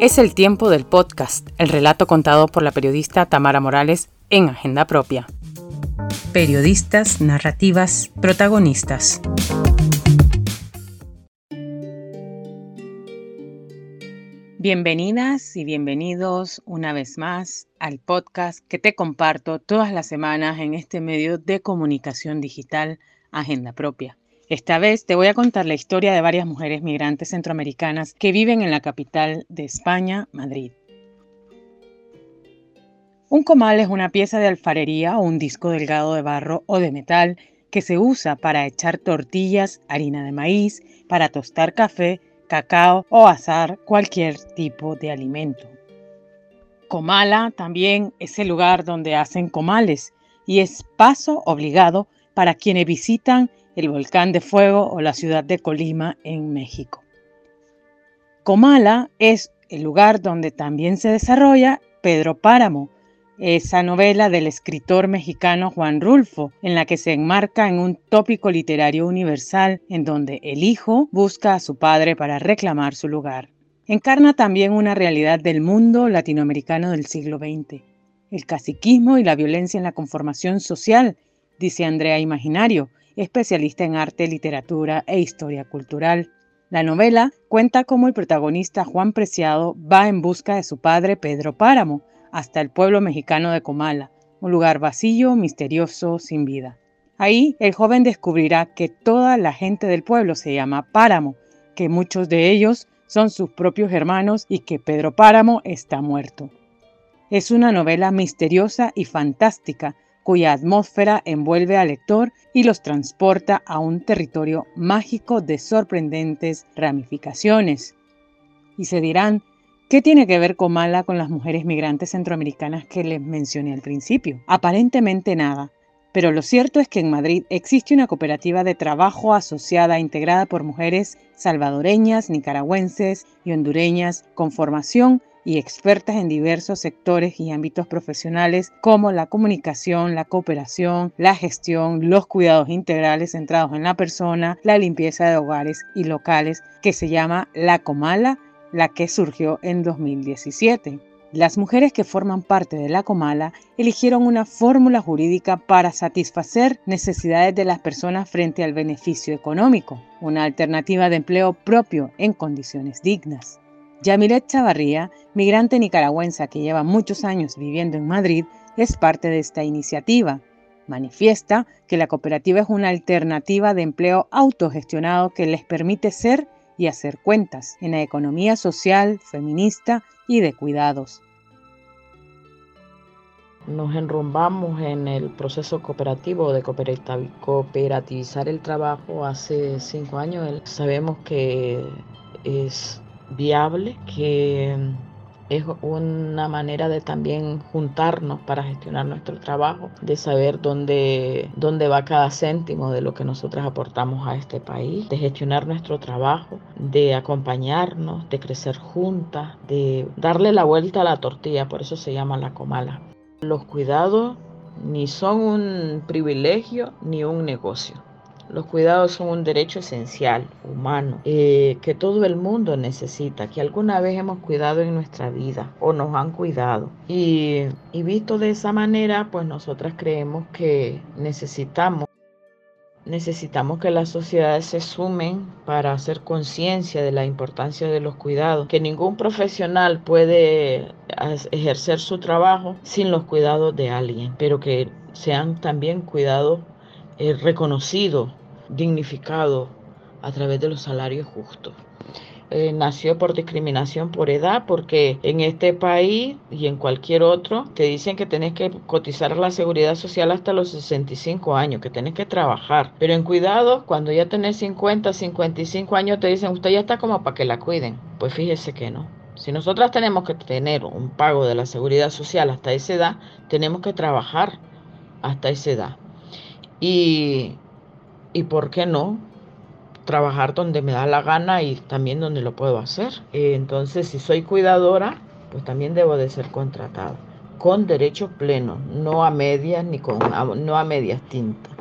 Es el tiempo del podcast, el relato contado por la periodista Tamara Morales en Agenda Propia. Periodistas, narrativas, protagonistas. Bienvenidas y bienvenidos una vez más al podcast que te comparto todas las semanas en este medio de comunicación digital Agenda Propia. Esta vez te voy a contar la historia de varias mujeres migrantes centroamericanas que viven en la capital de España, Madrid. Un comal es una pieza de alfarería o un disco delgado de barro o de metal que se usa para echar tortillas, harina de maíz, para tostar café, cacao o asar cualquier tipo de alimento. Comala también es el lugar donde hacen comales y es paso obligado para quienes visitan el volcán de fuego o la ciudad de Colima en México. Comala es el lugar donde también se desarrolla Pedro Páramo, esa novela del escritor mexicano Juan Rulfo, en la que se enmarca en un tópico literario universal en donde el hijo busca a su padre para reclamar su lugar. Encarna también una realidad del mundo latinoamericano del siglo XX, el caciquismo y la violencia en la conformación social, dice Andrea Imaginario, especialista en arte, literatura e historia cultural. La novela cuenta cómo el protagonista Juan Preciado va en busca de su padre Pedro Páramo hasta el pueblo mexicano de Comala, un lugar vacío, misterioso, sin vida. Ahí el joven descubrirá que toda la gente del pueblo se llama Páramo, que muchos de ellos son sus propios hermanos y que Pedro Páramo está muerto. Es una novela misteriosa y fantástica cuya atmósfera envuelve al lector y los transporta a un territorio mágico de sorprendentes ramificaciones. Y se dirán, ¿qué tiene que ver Comala con las mujeres migrantes centroamericanas que les mencioné al principio? Aparentemente nada. Pero lo cierto es que en Madrid existe una cooperativa de trabajo asociada integrada por mujeres salvadoreñas, nicaragüenses y hondureñas con formación y expertas en diversos sectores y ámbitos profesionales como la comunicación, la cooperación, la gestión, los cuidados integrales centrados en la persona, la limpieza de hogares y locales, que se llama La Comala, la que surgió en 2017. Las mujeres que forman parte de la Comala eligieron una fórmula jurídica para satisfacer necesidades de las personas frente al beneficio económico, una alternativa de empleo propio en condiciones dignas. Yamilet Chavarría, migrante nicaragüense que lleva muchos años viviendo en Madrid, es parte de esta iniciativa. Manifiesta que la cooperativa es una alternativa de empleo autogestionado que les permite ser y hacer cuentas en la economía social, feminista y de cuidados. Nos enrumbamos en el proceso cooperativo de cooperativizar el trabajo hace cinco años. Sabemos que es viable, que es una manera de también juntarnos para gestionar nuestro trabajo, de saber dónde, dónde va cada céntimo de lo que nosotros aportamos a este país, de gestionar nuestro trabajo, de acompañarnos, de crecer juntas, de darle la vuelta a la tortilla, por eso se llama la comala. Los cuidados ni son un privilegio ni un negocio. Los cuidados son un derecho esencial, humano, eh, que todo el mundo necesita, que alguna vez hemos cuidado en nuestra vida o nos han cuidado. Y, y visto de esa manera, pues nosotras creemos que necesitamos Necesitamos que las sociedades se sumen para hacer conciencia de la importancia de los cuidados, que ningún profesional puede ejercer su trabajo sin los cuidados de alguien, pero que sean también cuidados eh, reconocido, dignificado a través de los salarios justos. Eh, nació por discriminación por edad, porque en este país y en cualquier otro te dicen que tenés que cotizar la seguridad social hasta los 65 años, que tenés que trabajar. Pero en cuidado, cuando ya tenés 50, 55 años, te dicen, usted ya está como para que la cuiden. Pues fíjese que no. Si nosotras tenemos que tener un pago de la seguridad social hasta esa edad, tenemos que trabajar hasta esa edad. Y, y por qué no trabajar donde me da la gana y también donde lo puedo hacer. Entonces, si soy cuidadora, pues también debo de ser contratada con derecho pleno, no a medias ni con no a medias tintas.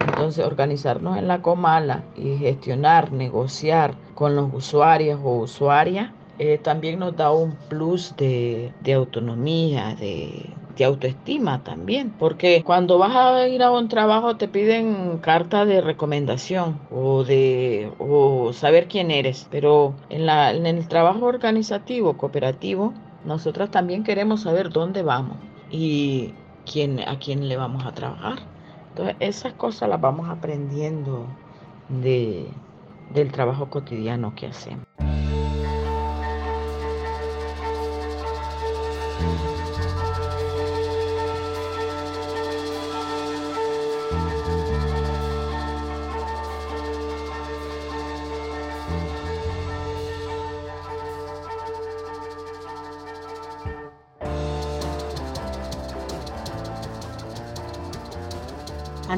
Entonces, organizarnos en la comala y gestionar, negociar con los usuarios o usuarias eh, también nos da un plus de, autonomía, de, autoestima también, porque cuando vas a ir a un trabajo te piden carta de recomendación o de o saber quién eres, pero en, la, en el trabajo organizativo, cooperativo, nosotros también queremos saber dónde vamos y quién, a quién le vamos a trabajar. Entonces esas cosas las vamos aprendiendo de, del trabajo cotidiano que hacemos.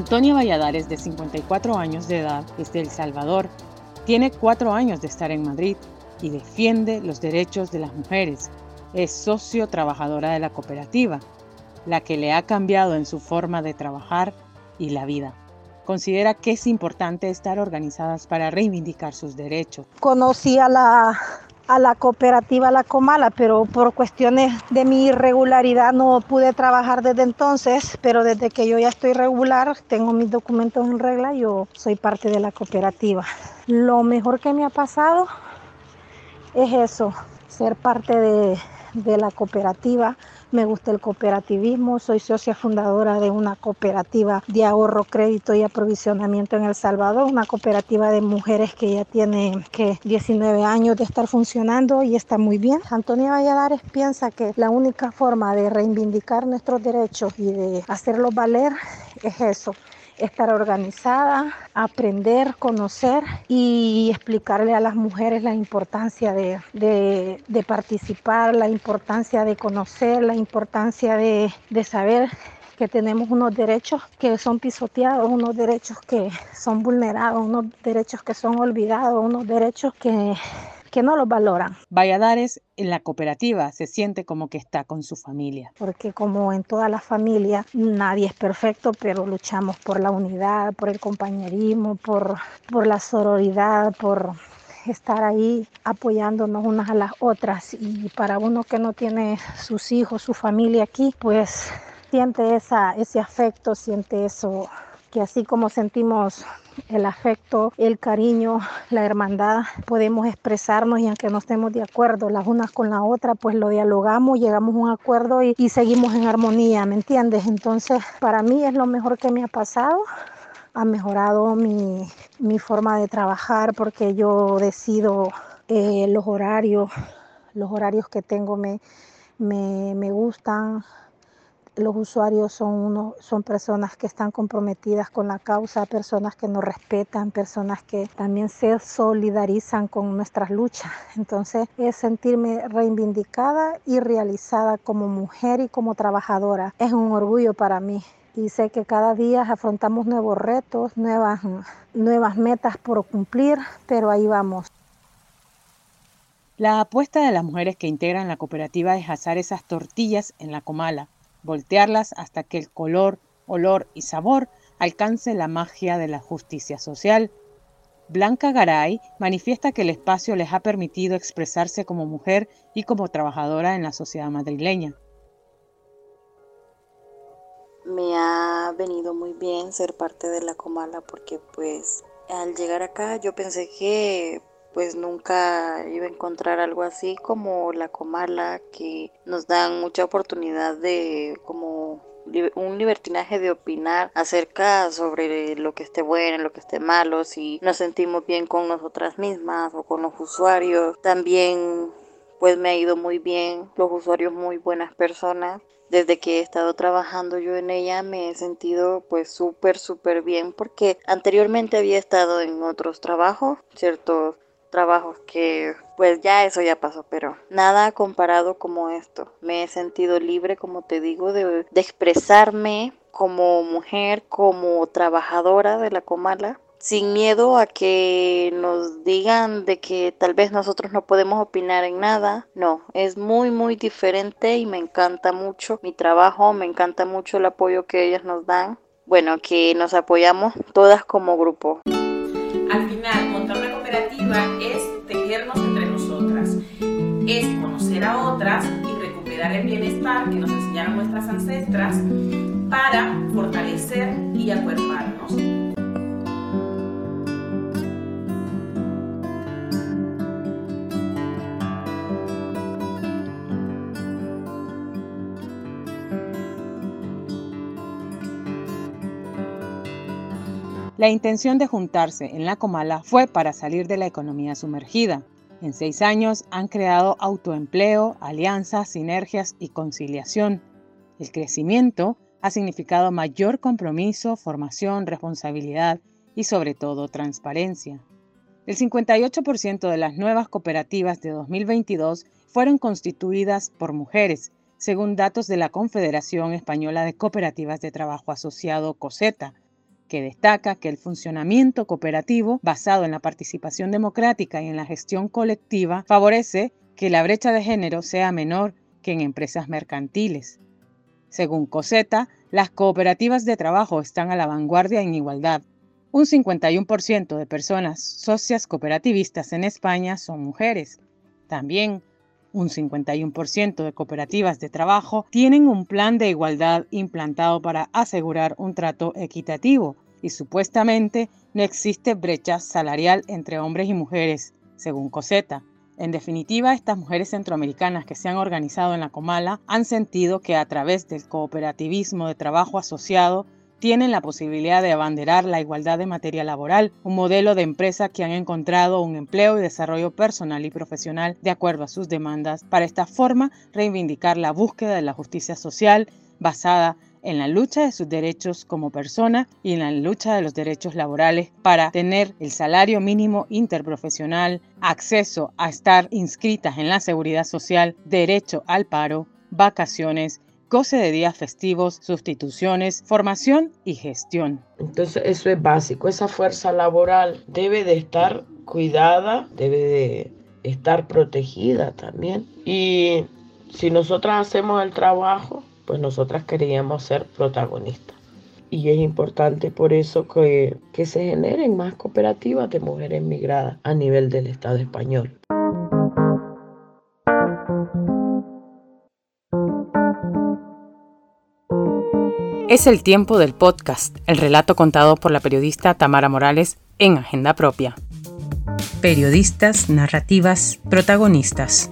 Antonia Valladares, de 54 años de edad, es de El Salvador. Tiene cuatro años de estar en Madrid y defiende los derechos de las mujeres. Es socio trabajadora de la cooperativa, la que le ha cambiado en su forma de trabajar y la vida. Considera que es importante estar organizadas para reivindicar sus derechos. Conocí a la a la cooperativa La Comala, pero por cuestiones de mi irregularidad no pude trabajar desde entonces, pero desde que yo ya estoy regular, tengo mis documentos en regla, yo soy parte de la cooperativa. Lo mejor que me ha pasado es eso, ser parte de, de la cooperativa, me gusta el cooperativismo, soy socia fundadora de una cooperativa de ahorro, crédito y aprovisionamiento en El Salvador, una cooperativa de mujeres que ya tiene que 19 años de estar funcionando y está muy bien. Antonia Valladares piensa que la única forma de reivindicar nuestros derechos y de hacerlos valer es eso, estar organizada, aprender, conocer y explicarle a las mujeres la importancia de, de, participar, la importancia de conocer, la importancia de, de saber que tenemos unos derechos que son pisoteados, unos derechos que son vulnerados, unos derechos que son olvidados, unos derechos que que no los valoran. Valladares en la cooperativa se siente como que está con su familia. Porque como en toda la familia, nadie es perfecto, pero luchamos por la unidad, por el compañerismo, por, por la sororidad, por estar ahí apoyándonos unas a las otras. Y para uno que no tiene sus hijos, su familia aquí, pues siente esa, ese afecto, siente eso, que así como sentimos el afecto, el cariño, la hermandad, podemos expresarnos y aunque no estemos de acuerdo las unas con la otra, pues lo dialogamos, llegamos a un acuerdo y, seguimos en armonía, ¿me entiendes? Entonces, para mí es lo mejor que me ha pasado ha mejorado mi, forma de trabajar porque yo decido eh, los horarios, los horarios que tengo me, me, me gustan, los usuarios son, son personas que están comprometidas con la causa, personas que nos respetan, personas que también se solidarizan con nuestras luchas. Entonces es sentirme reivindicada y realizada como mujer y como trabajadora. Es un orgullo para mí y sé que cada día afrontamos nuevos retos, nuevas, nuevas metas por cumplir, pero ahí vamos. La apuesta de las mujeres que integran la cooperativa es asar esas tortillas en la comala, voltearlas hasta que el color, olor y sabor alcance la magia de la justicia social. Blanca Garay manifiesta que el espacio les ha permitido expresarse como mujer y como trabajadora en la sociedad madrileña. Me ha venido muy bien ser parte de la Comala porque pues al llegar acá yo pensé que pues nunca iba a encontrar algo así como la Comala que nos dan mucha oportunidad de como un libertinaje de opinar acerca sobre lo que esté bueno, lo que esté malo, si nos sentimos bien con nosotras mismas o con los usuarios. También pues me ha ido muy bien, los usuarios muy buenas personas. Desde que he estado trabajando yo en ella me he sentido pues súper, súper bien porque anteriormente había estado en otros trabajos, ciertos trabajos que pues ya eso ya pasó, pero nada comparado como esto. Me he sentido libre, como te digo, de, de expresarme como mujer, como trabajadora de la Comala, sin miedo a que nos digan de que tal vez nosotros no podemos opinar en nada. No, es muy muy diferente y me encanta mucho mi trabajo, me encanta mucho el apoyo que ellas nos dan bueno, que nos apoyamos todas como grupo. Es conocer a otras y recuperar el bienestar que nos enseñaron nuestras ancestras para fortalecer y acuerparnos. La intención de juntarse en la Comala fue para salir de la economía sumergida. En seis años han creado autoempleo, alianzas, sinergias y conciliación. El crecimiento ha significado mayor compromiso, formación, responsabilidad y sobre todo transparencia. El 58% de las nuevas cooperativas de 2022 fueron constituidas por mujeres, según datos de la Confederación Española de Cooperativas de Trabajo Asociado COSETA, que destaca que el funcionamiento cooperativo basado en la participación democrática y en la gestión colectiva favorece que la brecha de género sea menor que en empresas mercantiles. Según COSETA, las cooperativas de trabajo están a la vanguardia en igualdad. Un 51% de personas socias cooperativistas en España son mujeres. También un 51% de cooperativas de trabajo tienen un plan de igualdad implantado para asegurar un trato equitativo y supuestamente no existe brecha salarial entre hombres y mujeres, según Coseta. En definitiva, estas mujeres centroamericanas que se han organizado en la Comala han sentido que a través del cooperativismo de trabajo asociado tienen la posibilidad de abanderar la igualdad de materia laboral, un modelo de empresa que han encontrado un empleo y desarrollo personal y profesional de acuerdo a sus demandas, para esta forma reivindicar la búsqueda de la justicia social basada en la lucha de sus derechos como persona y en la lucha de los derechos laborales para tener el salario mínimo interprofesional, acceso a estar inscritas en la seguridad social, derecho al paro, vacaciones, goce de días festivos, sustituciones, formación y gestión. Entonces eso es básico, esa fuerza laboral debe de estar cuidada, debe de estar protegida también. Y si nosotras hacemos el trabajo, pues nosotras queríamos ser protagonistas. Y es importante por eso que, que se generen más cooperativas de mujeres migradas a nivel del Estado español. Es el tiempo del podcast, el relato contado por la periodista Tamara Morales en Agenda Propia. Periodistas, narrativas, protagonistas.